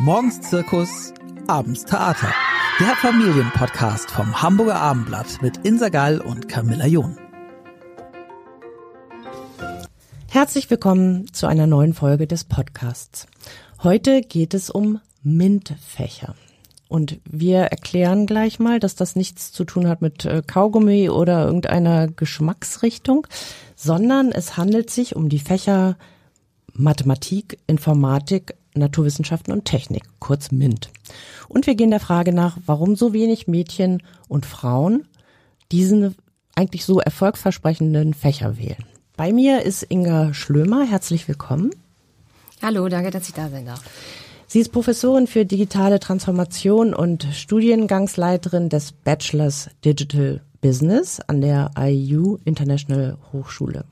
Morgens Zirkus, abends Theater. Der Familienpodcast vom Hamburger Abendblatt mit Insa Gall und Camilla John. Herzlich willkommen zu einer neuen Folge des Podcasts. Heute geht es um MINT-Fächer. Und wir erklären gleich mal, dass das nichts zu tun hat mit äh, Kaugummi oder irgendeiner Geschmacksrichtung, sondern es handelt sich um die Fächer Mathematik, Informatik, Naturwissenschaften und Technik, kurz MINT. Und wir gehen der Frage nach, warum so wenig Mädchen und Frauen diesen eigentlich so erfolgsversprechenden Fächer wählen. Bei mir ist Inga Schlömer. Herzlich willkommen. Hallo, danke, dass ich da sein darf. Sie ist Professorin für digitale Transformation und Studiengangsleiterin des Bachelors Digital Business an der IU International Hochschule.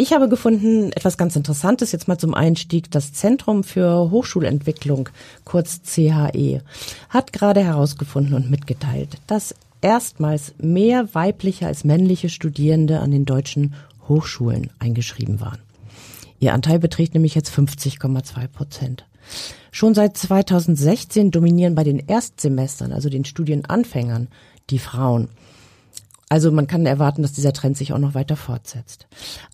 Ich habe gefunden, etwas ganz Interessantes jetzt mal zum Einstieg. Das Zentrum für Hochschulentwicklung, kurz CHE, hat gerade herausgefunden und mitgeteilt, dass erstmals mehr weibliche als männliche Studierende an den deutschen Hochschulen eingeschrieben waren. Ihr Anteil beträgt nämlich jetzt 50,2 Prozent. Schon seit 2016 dominieren bei den Erstsemestern, also den Studienanfängern, die Frauen. Also man kann erwarten, dass dieser Trend sich auch noch weiter fortsetzt.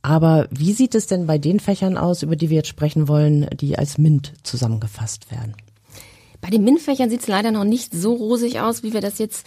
Aber wie sieht es denn bei den Fächern aus, über die wir jetzt sprechen wollen, die als MINT zusammengefasst werden? Bei den MINT-Fächern sieht es leider noch nicht so rosig aus, wie wir das jetzt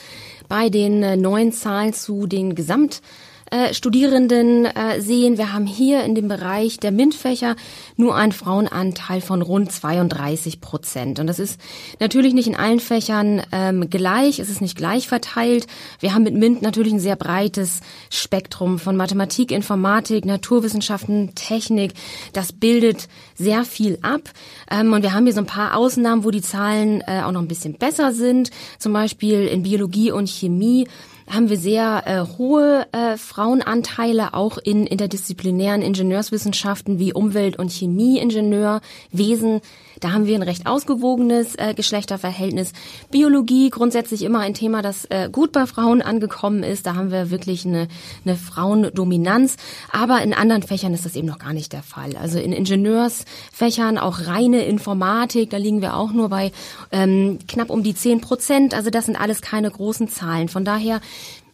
bei den äh, neuen Zahlen zu den Gesamt äh, Studierenden äh, sehen. Wir haben hier in dem Bereich der MINT-Fächer nur einen Frauenanteil von rund 32 Prozent. Und das ist natürlich nicht in allen Fächern ähm, gleich, es ist nicht gleich verteilt. Wir haben mit MINT natürlich ein sehr breites Spektrum von Mathematik, Informatik, Naturwissenschaften, Technik. Das bildet sehr viel ab. Ähm, und wir haben hier so ein paar Ausnahmen, wo die Zahlen äh, auch noch ein bisschen besser sind. Zum Beispiel in Biologie und Chemie haben wir sehr äh, hohe äh, Frauenanteile auch in interdisziplinären Ingenieurswissenschaften wie Umwelt- und Chemieingenieurwesen. Da haben wir ein recht ausgewogenes äh, Geschlechterverhältnis. Biologie grundsätzlich immer ein Thema, das äh, gut bei Frauen angekommen ist. Da haben wir wirklich eine, eine Frauendominanz. Aber in anderen Fächern ist das eben noch gar nicht der Fall. Also in Ingenieursfächern, auch reine Informatik, da liegen wir auch nur bei ähm, knapp um die 10 Prozent. Also das sind alles keine großen Zahlen. Von daher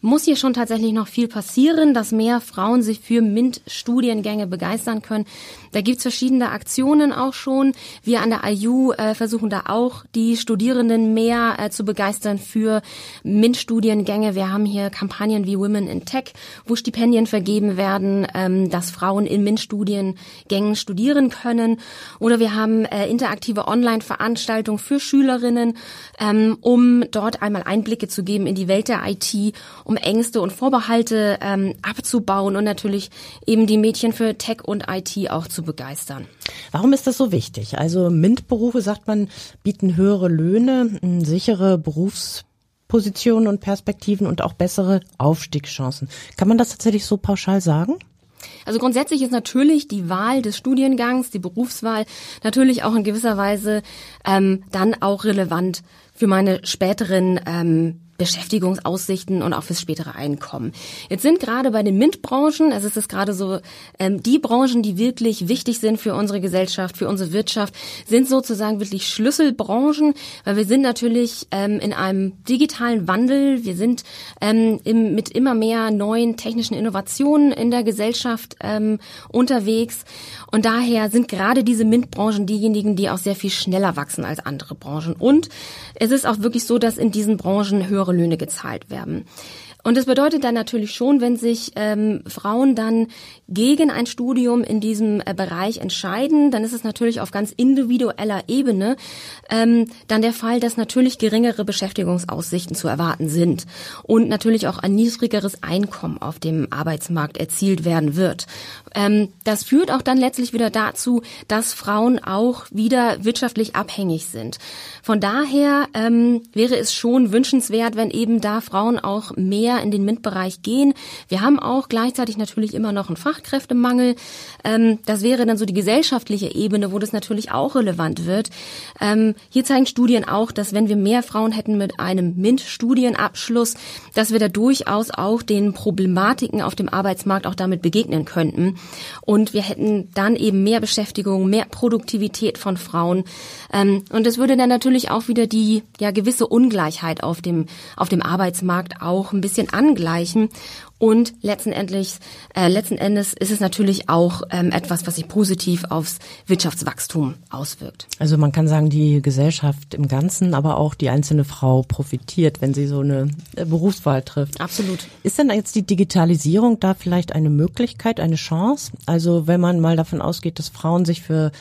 muss hier schon tatsächlich noch viel passieren, dass mehr Frauen sich für MINT-Studiengänge begeistern können. Da gibt's verschiedene Aktionen auch schon. Wir an der IU äh, versuchen da auch die Studierenden mehr äh, zu begeistern für MINT-Studiengänge. Wir haben hier Kampagnen wie Women in Tech, wo Stipendien vergeben werden, ähm, dass Frauen in MINT-Studiengängen studieren können. Oder wir haben äh, interaktive Online-Veranstaltungen für Schülerinnen, ähm, um dort einmal Einblicke zu geben in die Welt der IT, um Ängste und Vorbehalte ähm, abzubauen und natürlich eben die Mädchen für Tech und IT auch zu begeistern. Warum ist das so wichtig? Also MINT-Berufe, sagt man, bieten höhere Löhne, sichere Berufspositionen und Perspektiven und auch bessere Aufstiegschancen. Kann man das tatsächlich so pauschal sagen? Also grundsätzlich ist natürlich die Wahl des Studiengangs, die Berufswahl natürlich auch in gewisser Weise ähm, dann auch relevant für meine späteren ähm, Beschäftigungsaussichten und auch fürs spätere Einkommen. Jetzt sind gerade bei den MINT-Branchen, also es ist gerade so, ähm, die Branchen, die wirklich wichtig sind für unsere Gesellschaft, für unsere Wirtschaft, sind sozusagen wirklich Schlüsselbranchen, weil wir sind natürlich ähm, in einem digitalen Wandel, wir sind ähm, im, mit immer mehr neuen technischen Innovationen in der Gesellschaft ähm, unterwegs und daher sind gerade diese MINT-Branchen diejenigen, die auch sehr viel schneller wachsen als andere Branchen. Und es ist auch wirklich so, dass in diesen Branchen höhere Löhne gezahlt werden. Und das bedeutet dann natürlich schon, wenn sich ähm, Frauen dann gegen ein Studium in diesem äh, Bereich entscheiden, dann ist es natürlich auf ganz individueller Ebene ähm, dann der Fall, dass natürlich geringere Beschäftigungsaussichten zu erwarten sind und natürlich auch ein niedrigeres Einkommen auf dem Arbeitsmarkt erzielt werden wird. Ähm, das führt auch dann letztlich wieder dazu, dass Frauen auch wieder wirtschaftlich abhängig sind. Von daher ähm, wäre es schon wünschenswert, wenn eben da Frauen auch mehr mehr in den MINT-Bereich gehen. Wir haben auch gleichzeitig natürlich immer noch einen Fachkräftemangel. Ähm, das wäre dann so die gesellschaftliche Ebene, wo das natürlich auch relevant wird. Ähm, hier zeigen Studien auch, dass wenn wir mehr Frauen hätten mit einem MINT-Studienabschluss, dass wir da durchaus auch den Problematiken auf dem Arbeitsmarkt auch damit begegnen könnten. Und wir hätten dann eben mehr Beschäftigung, mehr Produktivität von Frauen. Ähm, und das würde dann natürlich auch wieder die ja gewisse Ungleichheit auf dem auf dem Arbeitsmarkt auch ein bisschen angleichen. Und letztendlich, äh, letzten Endes ist es natürlich auch ähm, etwas, was sich positiv aufs Wirtschaftswachstum auswirkt. Also man kann sagen, die Gesellschaft im Ganzen, aber auch die einzelne Frau profitiert, wenn sie so eine äh, Berufswahl trifft. Absolut. Ist denn jetzt die Digitalisierung da vielleicht eine Möglichkeit, eine Chance? Also wenn man mal davon ausgeht, dass Frauen sich für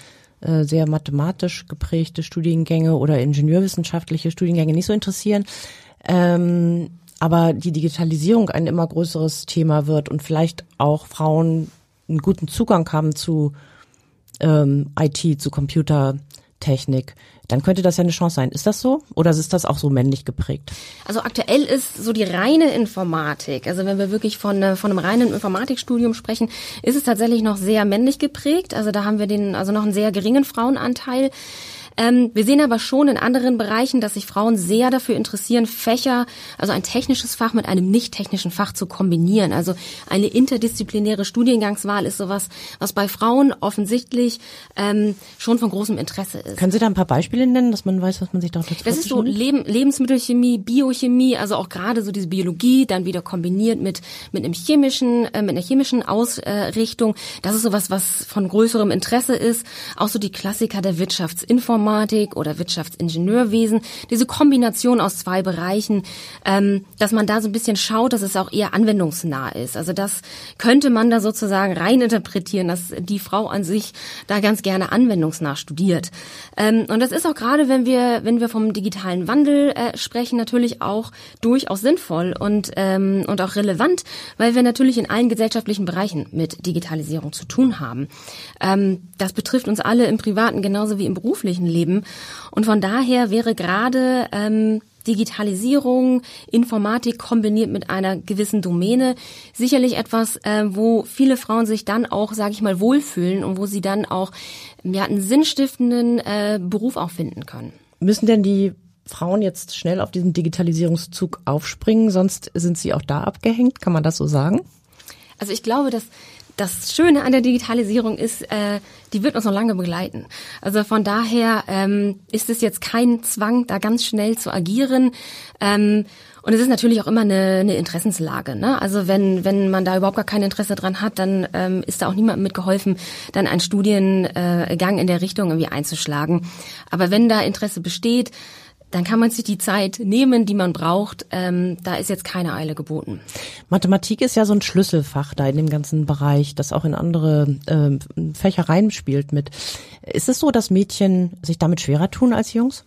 äh, sehr mathematisch geprägte Studiengänge oder ingenieurwissenschaftliche Studiengänge nicht so interessieren, ähm, aber die Digitalisierung ein immer größeres Thema wird und vielleicht auch Frauen einen guten Zugang haben zu ähm, IT, zu Computertechnik, dann könnte das ja eine Chance sein. Ist das so? Oder ist das auch so männlich geprägt? Also aktuell ist so die reine Informatik, also wenn wir wirklich von, äh, von einem reinen Informatikstudium sprechen, ist es tatsächlich noch sehr männlich geprägt. Also da haben wir den, also noch einen sehr geringen Frauenanteil. Ähm, wir sehen aber schon in anderen Bereichen, dass sich Frauen sehr dafür interessieren, Fächer, also ein technisches Fach mit einem nicht technischen Fach zu kombinieren. Also eine interdisziplinäre Studiengangswahl ist sowas, was bei Frauen offensichtlich ähm, schon von großem Interesse ist. Können Sie da ein paar Beispiele nennen, dass man weiß, was man sich dort jetzt Das ist so Leben, Lebensmittelchemie, Biochemie, also auch gerade so diese Biologie, dann wieder kombiniert mit mit einem chemischen, äh, mit einer chemischen Ausrichtung. Das ist sowas, was von größerem Interesse ist. Auch so die Klassiker der Wirtschaftsinformation Wirtschaftsinformatik oder Wirtschaftsingenieurwesen, diese Kombination aus zwei Bereichen, ähm, dass man da so ein bisschen schaut, dass es auch eher anwendungsnah ist. Also das könnte man da sozusagen reininterpretieren, dass die Frau an sich da ganz gerne anwendungsnah studiert. Ähm, und das ist auch gerade, wenn wir, wenn wir vom digitalen Wandel äh, sprechen, natürlich auch durchaus sinnvoll und, ähm, und auch relevant, weil wir natürlich in allen gesellschaftlichen Bereichen mit Digitalisierung zu tun haben. Ähm, das betrifft uns alle im privaten genauso wie im beruflichen Leben. Und von daher wäre gerade ähm, Digitalisierung, Informatik kombiniert mit einer gewissen Domäne sicherlich etwas, äh, wo viele Frauen sich dann auch, sage ich mal, wohlfühlen und wo sie dann auch ja, einen sinnstiftenden äh, Beruf auch finden können. Müssen denn die Frauen jetzt schnell auf diesen Digitalisierungszug aufspringen, sonst sind sie auch da abgehängt? Kann man das so sagen? Also ich glaube, dass das Schöne an der Digitalisierung ist, äh, die wird uns noch lange begleiten. Also von daher ähm, ist es jetzt kein Zwang, da ganz schnell zu agieren. Ähm, und es ist natürlich auch immer eine, eine Interessenslage. Ne? Also wenn, wenn man da überhaupt gar kein Interesse dran hat, dann ähm, ist da auch niemandem mitgeholfen, dann einen Studiengang in der Richtung irgendwie einzuschlagen. Aber wenn da Interesse besteht, dann kann man sich die Zeit nehmen, die man braucht. Ähm, da ist jetzt keine Eile geboten. Mathematik ist ja so ein Schlüsselfach da in dem ganzen Bereich, das auch in andere äh, Fächer reinspielt mit. Ist es so, dass Mädchen sich damit schwerer tun als Jungs?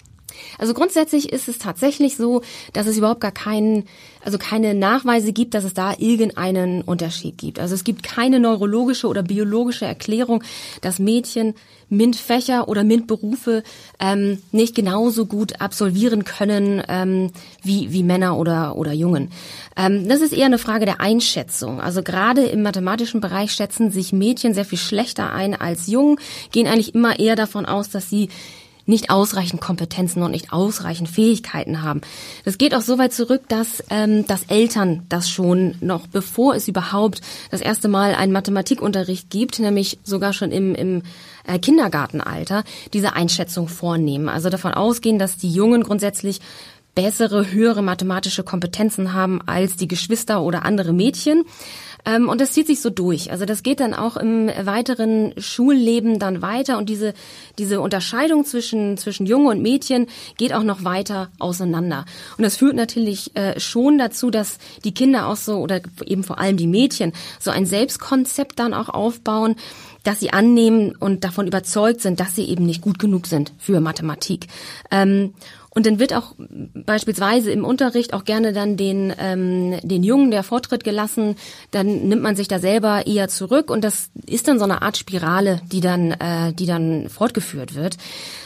Also grundsätzlich ist es tatsächlich so, dass es überhaupt gar keinen, also keine Nachweise gibt, dass es da irgendeinen Unterschied gibt. Also es gibt keine neurologische oder biologische Erklärung, dass Mädchen MINT-Fächer oder MINT-Berufe ähm, nicht genauso gut absolvieren können ähm, wie, wie Männer oder, oder Jungen. Ähm, das ist eher eine Frage der Einschätzung. Also gerade im mathematischen Bereich schätzen sich Mädchen sehr viel schlechter ein als Jungen, gehen eigentlich immer eher davon aus, dass sie nicht ausreichend Kompetenzen und nicht ausreichend Fähigkeiten haben. Das geht auch so weit zurück, dass, ähm, dass Eltern das schon noch bevor es überhaupt das erste Mal einen Mathematikunterricht gibt, nämlich sogar schon im, im äh, Kindergartenalter, diese Einschätzung vornehmen. Also davon ausgehen, dass die Jungen grundsätzlich bessere, höhere mathematische Kompetenzen haben als die Geschwister oder andere Mädchen. Ähm, und das zieht sich so durch. Also das geht dann auch im weiteren Schulleben dann weiter und diese, diese Unterscheidung zwischen, zwischen Junge und Mädchen geht auch noch weiter auseinander. Und das führt natürlich äh, schon dazu, dass die Kinder auch so, oder eben vor allem die Mädchen, so ein Selbstkonzept dann auch aufbauen, dass sie annehmen und davon überzeugt sind, dass sie eben nicht gut genug sind für Mathematik. Ähm, und dann wird auch beispielsweise im Unterricht auch gerne dann den, ähm, den Jungen der Vortritt gelassen. Dann nimmt man sich da selber eher zurück und das ist dann so eine Art Spirale, die dann, äh, die dann fortgeführt wird.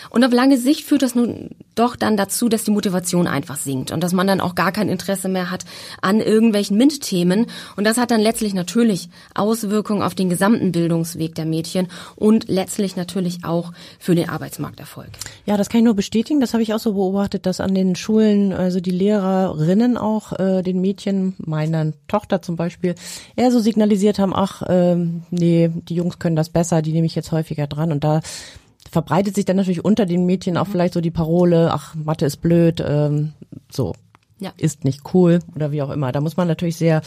Und auf lange Sicht führt das nun doch dann dazu, dass die Motivation einfach sinkt und dass man dann auch gar kein Interesse mehr hat an irgendwelchen MINT-Themen. Und das hat dann letztlich natürlich Auswirkungen auf den gesamten Bildungsweg der Mädchen und letztlich natürlich auch für den Arbeitsmarkterfolg. Ja, das kann ich nur bestätigen. Das habe ich auch so beobachtet, dass an den Schulen, also die Lehrerinnen auch äh, den Mädchen, meiner Tochter zum Beispiel, eher so signalisiert haben, ach, äh, nee, die Jungs können das besser, die nehme ich jetzt häufiger dran. Und da verbreitet sich dann natürlich unter den Mädchen auch vielleicht so die Parole, ach, Mathe ist blöd, ähm, so, ja. ist nicht cool oder wie auch immer. Da muss man natürlich sehr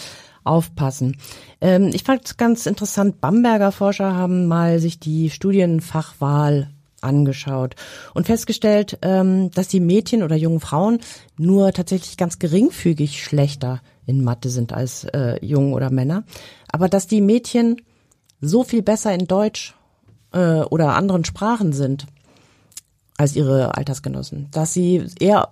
aufpassen. Ähm, ich fand es ganz interessant, Bamberger Forscher haben mal sich die Studienfachwahl angeschaut und festgestellt, ähm, dass die Mädchen oder jungen Frauen nur tatsächlich ganz geringfügig schlechter in Mathe sind als äh, Jungen oder Männer, aber dass die Mädchen so viel besser in Deutsch äh, oder anderen Sprachen sind als ihre Altersgenossen, dass sie eher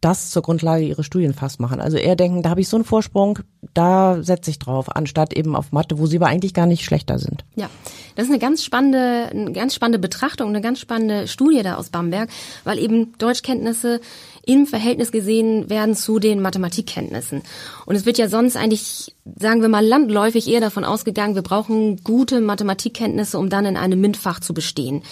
das zur Grundlage ihres Studienfachs machen. Also eher denken, da habe ich so einen Vorsprung, da setze ich drauf, anstatt eben auf Mathe, wo sie aber eigentlich gar nicht schlechter sind. Ja, das ist eine ganz spannende, eine ganz spannende Betrachtung, eine ganz spannende Studie da aus Bamberg, weil eben Deutschkenntnisse im Verhältnis gesehen werden zu den Mathematikkenntnissen. Und es wird ja sonst eigentlich, sagen wir mal, landläufig eher davon ausgegangen, wir brauchen gute Mathematikkenntnisse, um dann in einem MINT-Fach zu bestehen.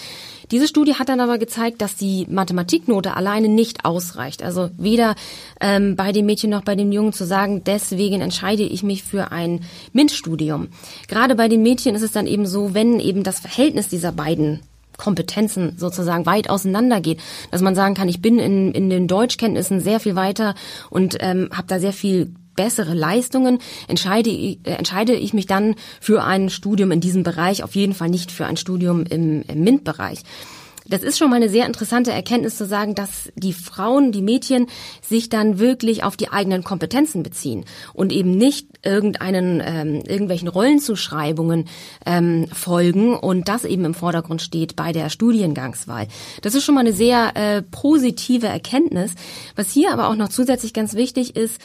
Diese Studie hat dann aber gezeigt, dass die Mathematiknote alleine nicht ausreicht. Also weder ähm, bei dem Mädchen noch bei dem Jungen zu sagen, deswegen entscheide ich mich für ein MINT-Studium. Gerade bei den Mädchen ist es dann eben so, wenn eben das Verhältnis dieser beiden Kompetenzen sozusagen weit auseinander geht, dass man sagen kann, ich bin in, in den Deutschkenntnissen sehr viel weiter und ähm, habe da sehr viel bessere Leistungen, entscheide, äh, entscheide ich mich dann für ein Studium in diesem Bereich, auf jeden Fall nicht für ein Studium im, im MINT-Bereich. Das ist schon mal eine sehr interessante Erkenntnis zu sagen, dass die Frauen, die Mädchen sich dann wirklich auf die eigenen Kompetenzen beziehen und eben nicht irgendeinen ähm, irgendwelchen Rollenzuschreibungen ähm, folgen und das eben im Vordergrund steht bei der Studiengangswahl. Das ist schon mal eine sehr äh, positive Erkenntnis. Was hier aber auch noch zusätzlich ganz wichtig ist,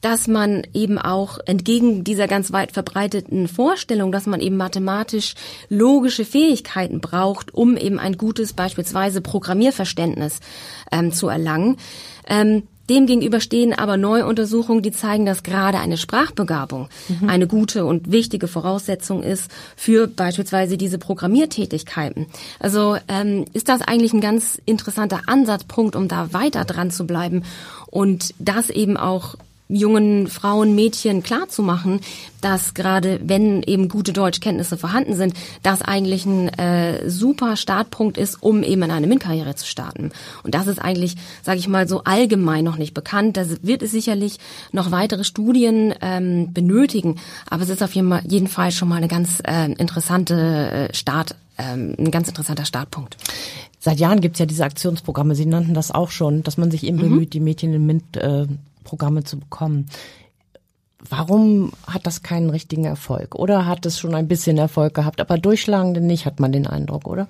dass man eben auch entgegen dieser ganz weit verbreiteten Vorstellung, dass man eben mathematisch logische Fähigkeiten braucht, um eben ein gutes beispielsweise Programmierverständnis ähm, zu erlangen. Ähm, Demgegenüber stehen aber neue Untersuchungen, die zeigen, dass gerade eine Sprachbegabung mhm. eine gute und wichtige Voraussetzung ist für beispielsweise diese Programmiertätigkeiten. Also ähm, ist das eigentlich ein ganz interessanter Ansatzpunkt, um da weiter dran zu bleiben und das eben auch jungen Frauen, Mädchen klarzumachen, dass gerade wenn eben gute Deutschkenntnisse vorhanden sind, das eigentlich ein äh, super Startpunkt ist, um eben in eine MINT-Karriere zu starten. Und das ist eigentlich, sage ich mal, so allgemein noch nicht bekannt. Da wird es sicherlich noch weitere Studien ähm, benötigen, aber es ist auf jeden Fall schon mal eine ganz äh, interessante äh, Start, ähm, ein ganz interessanter Startpunkt. Seit Jahren gibt's ja diese Aktionsprogramme, Sie nannten das auch schon, dass man sich eben mhm. bemüht, die Mädchen in MINT äh, Programme zu bekommen. Warum hat das keinen richtigen Erfolg? Oder hat es schon ein bisschen Erfolg gehabt, aber durchschlagende nicht, hat man den Eindruck, oder?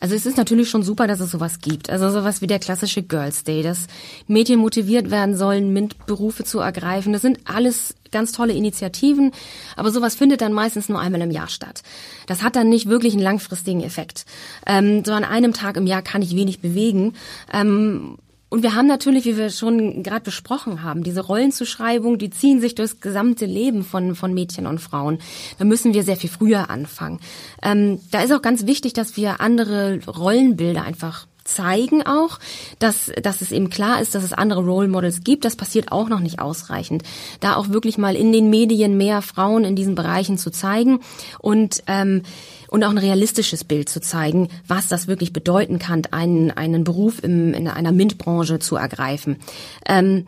Also es ist natürlich schon super, dass es sowas gibt. Also sowas wie der klassische Girls Day, dass Mädchen motiviert werden sollen, MINT-Berufe zu ergreifen. Das sind alles ganz tolle Initiativen, aber sowas findet dann meistens nur einmal im Jahr statt. Das hat dann nicht wirklich einen langfristigen Effekt. Ähm, so an einem Tag im Jahr kann ich wenig bewegen. Ähm, und wir haben natürlich, wie wir schon gerade besprochen haben, diese Rollenzuschreibung, die ziehen sich durchs gesamte Leben von, von Mädchen und Frauen. Da müssen wir sehr viel früher anfangen. Ähm, da ist auch ganz wichtig, dass wir andere Rollenbilder einfach zeigen auch, dass, dass es eben klar ist, dass es andere Role Models gibt. Das passiert auch noch nicht ausreichend. Da auch wirklich mal in den Medien mehr Frauen in diesen Bereichen zu zeigen und ähm, und auch ein realistisches Bild zu zeigen, was das wirklich bedeuten kann, einen, einen Beruf im, in einer MINT-Branche zu ergreifen. Ähm,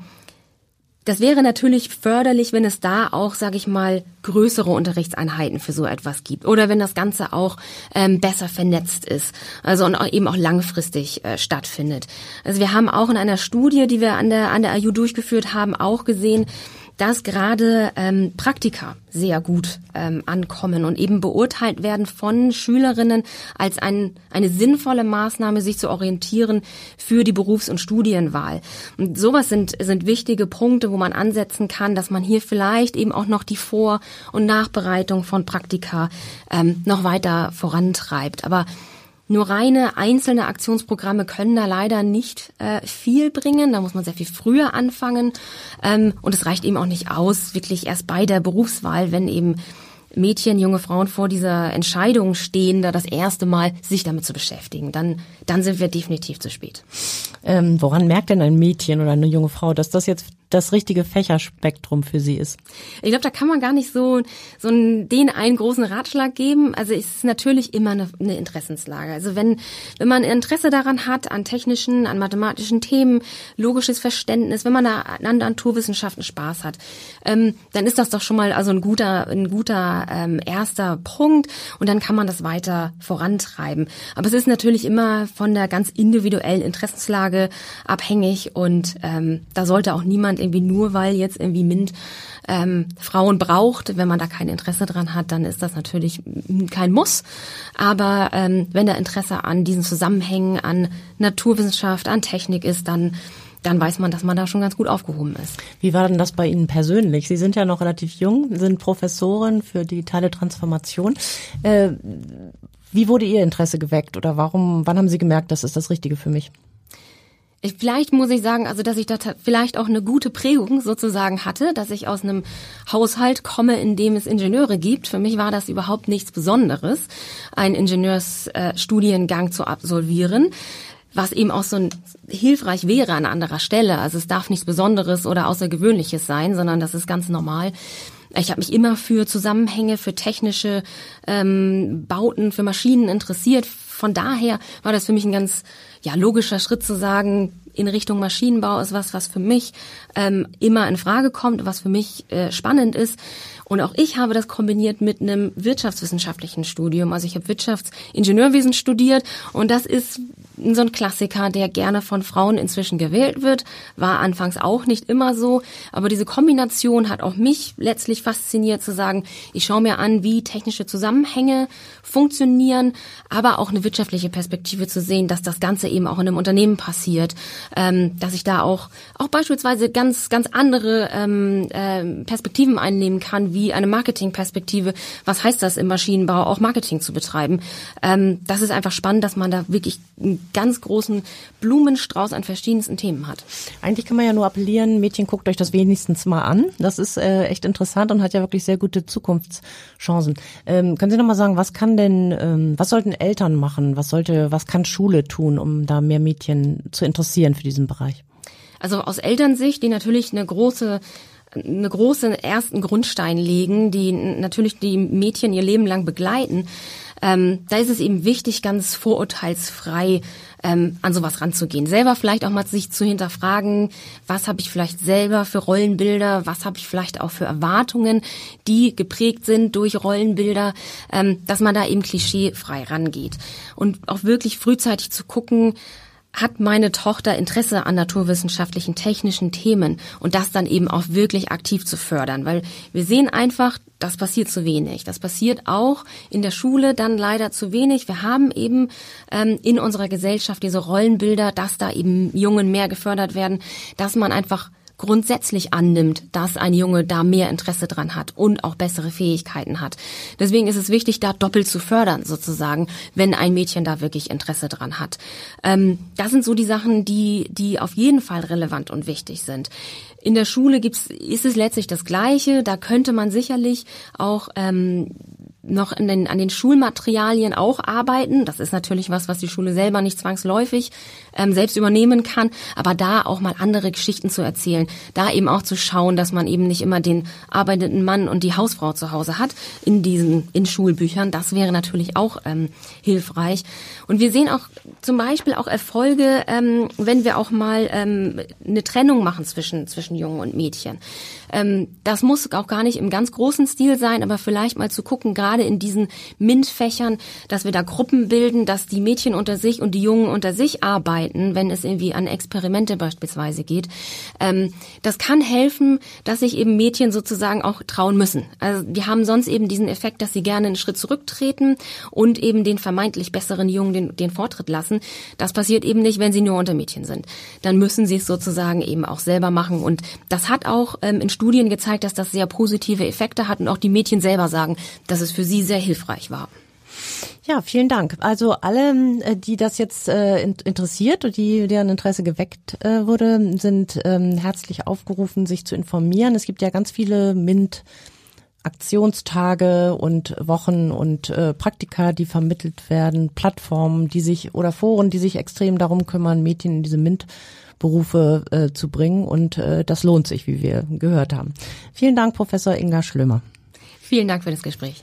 das wäre natürlich förderlich, wenn es da auch, sage ich mal, größere Unterrichtseinheiten für so etwas gibt oder wenn das Ganze auch ähm, besser vernetzt ist, also und auch eben auch langfristig äh, stattfindet. Also wir haben auch in einer Studie, die wir an der an der AU durchgeführt haben, auch gesehen, dass gerade ähm, Praktika sehr gut ähm, ankommen und eben beurteilt werden von Schülerinnen als ein, eine sinnvolle Maßnahme, sich zu orientieren für die Berufs- und Studienwahl. Und sowas sind, sind wichtige Punkte, wo man ansetzen kann, dass man hier vielleicht eben auch noch die Vor- und Nachbereitung von Praktika ähm, noch weiter vorantreibt. Aber Nur reine einzelne Aktionsprogramme können da leider nicht äh, viel bringen. Da muss man sehr viel früher anfangen. Ähm, und es reicht eben auch nicht aus, wirklich erst bei der Berufswahl, wenn eben Mädchen, junge Frauen vor dieser Entscheidung stehen, da das erste Mal sich damit zu beschäftigen. Dann, dann sind wir definitiv zu spät. Ähm, woran merkt denn ein Mädchen oder eine junge Frau, dass das jetzt das richtige Fächerspektrum für sie ist? Ich glaube, da kann man gar nicht so, so den einen großen Ratschlag geben. Also es ist natürlich immer eine, eine Interessenslage. Also wenn, wenn man Interesse daran hat, an technischen, an mathematischen Themen, logisches Verständnis, wenn man da an Naturwissenschaften Spaß hat, ähm, dann ist das doch schon mal also ein guter, ein guter ähm, erster Punkt und dann kann man das weiter vorantreiben. Aber es ist natürlich immer von der ganz individuellen Interessenslage abhängig und ähm, da sollte auch niemand irgendwie nur, weil jetzt irgendwie MINT ähm, Frauen braucht, wenn man da kein Interesse dran hat, dann ist das natürlich kein Muss. Aber ähm, wenn da Interesse an diesen Zusammenhängen, an Naturwissenschaft, an Technik ist, dann dann weiß man, dass man da schon ganz gut aufgehoben ist. Wie war denn das bei Ihnen persönlich? Sie sind ja noch relativ jung, sind Professorin für digitale Transformation. Äh, wie wurde Ihr Interesse geweckt oder warum, wann haben Sie gemerkt, das ist das Richtige für mich? Ich, vielleicht muss ich sagen, also dass ich da vielleicht auch eine gute Prägung sozusagen hatte, dass ich aus einem Haushalt komme, in dem es Ingenieure gibt. Für mich war das überhaupt nichts Besonderes, einen Ingenieursstudiengang äh, zu absolvieren was eben auch so ein, hilfreich wäre an anderer Stelle. Also es darf nichts Besonderes oder Außergewöhnliches sein, sondern das ist ganz normal. Ich habe mich immer für Zusammenhänge, für technische ähm, Bauten, für Maschinen interessiert. Von daher war das für mich ein ganz ja, logischer Schritt zu sagen, in Richtung Maschinenbau ist was, was für mich ähm, immer in Frage kommt, was für mich äh, spannend ist. Und auch ich habe das kombiniert mit einem wirtschaftswissenschaftlichen Studium. Also ich habe Wirtschaftsingenieurwesen studiert und das ist so ein Klassiker, der gerne von Frauen inzwischen gewählt wird. War anfangs auch nicht immer so, aber diese Kombination hat auch mich letztlich fasziniert zu sagen, ich schaue mir an, wie technische Zusammenhänge funktionieren, aber auch eine wirtschaftliche Perspektive zu sehen, dass das Ganze eben auch in einem Unternehmen passiert, ähm, dass ich da auch auch beispielsweise ganz ganz andere ähm, äh, Perspektiven einnehmen kann, wie eine Marketingperspektive. Was heißt das im Maschinenbau, auch Marketing zu betreiben? Ähm, das ist einfach spannend, dass man da wirklich einen ganz großen Blumenstrauß an verschiedensten Themen hat. Eigentlich kann man ja nur appellieren, Mädchen, guckt euch das wenigstens mal an. Das ist äh, echt interessant und hat ja wirklich sehr gute Zukunftschancen. Ähm, können Sie noch mal sagen, was kann denn, ähm, was sollten Eltern machen? Was sollte, was kann Schule tun, um da mehr Mädchen zu interessieren für diesen Bereich? Also aus Elternsicht, die natürlich eine große eine große ersten Grundstein legen, die natürlich die Mädchen ihr Leben lang begleiten. Ähm, da ist es eben wichtig, ganz vorurteilsfrei ähm, an sowas ranzugehen. Selber vielleicht auch mal sich zu hinterfragen, was habe ich vielleicht selber für Rollenbilder, was habe ich vielleicht auch für Erwartungen, die geprägt sind durch Rollenbilder, ähm, dass man da eben klischeefrei rangeht. Und auch wirklich frühzeitig zu gucken, hat meine Tochter Interesse an naturwissenschaftlichen, technischen Themen und das dann eben auch wirklich aktiv zu fördern, weil wir sehen einfach, das passiert zu wenig. Das passiert auch in der Schule dann leider zu wenig. Wir haben eben ähm, in unserer Gesellschaft diese Rollenbilder, dass da eben Jungen mehr gefördert werden, dass man einfach grundsätzlich annimmt, dass ein Junge da mehr Interesse dran hat und auch bessere Fähigkeiten hat. Deswegen ist es wichtig, da doppelt zu fördern, sozusagen, wenn ein Mädchen da wirklich Interesse dran hat. Ähm, das sind so die Sachen, die, die auf jeden Fall relevant und wichtig sind. In der Schule gibt's, ist es letztlich das Gleiche. Da könnte man sicherlich auch ähm, noch in den, an den Schulmaterialien auch arbeiten. Das ist natürlich was, was die Schule selber nicht zwangsläufig ähm, selbst übernehmen kann. Aber da auch mal andere Geschichten zu erzählen, da eben auch zu schauen, dass man eben nicht immer den arbeitenden Mann und die Hausfrau zu Hause hat in diesen in Schulbüchern. Das wäre natürlich auch ähm, hilfreich. Und wir sehen auch zum Beispiel auch Erfolge, ähm, wenn wir auch mal ähm, eine Trennung machen zwischen zwischen Jungen und Mädchen. Ähm, das muss auch gar nicht im ganz großen Stil sein, aber vielleicht mal zu gucken, gerade in diesen MINT-Fächern, dass wir da Gruppen bilden, dass die Mädchen unter sich und die Jungen unter sich arbeiten, wenn es irgendwie an Experimente beispielsweise geht. Ähm, das kann helfen, dass sich eben Mädchen sozusagen auch trauen müssen. Also die haben sonst eben diesen Effekt, dass sie gerne einen Schritt zurücktreten und eben den vermeintlich besseren Jungen den, den Vortritt lassen. Das passiert eben nicht, wenn sie nur unter Mädchen sind. Dann müssen sie es sozusagen eben auch selber machen und das hat auch ähm, in Studien gezeigt, dass das sehr positive Effekte hat und auch die Mädchen selber sagen, dass es für sie sehr hilfreich war. Ja, vielen Dank. Also alle, äh, die das jetzt äh, interessiert und die deren Interesse geweckt äh, wurde, sind ähm, herzlich aufgerufen, sich zu informieren. Es gibt ja ganz viele MINT Aktionstage und Wochen und äh, Praktika, die vermittelt werden, Plattformen, die sich oder Foren, die sich extrem darum kümmern, Mädchen in diese MINT-Berufe äh, zu bringen. Und äh, das lohnt sich, wie wir gehört haben. Vielen Dank, Professor Inga Schlömer. Vielen Dank für das Gespräch.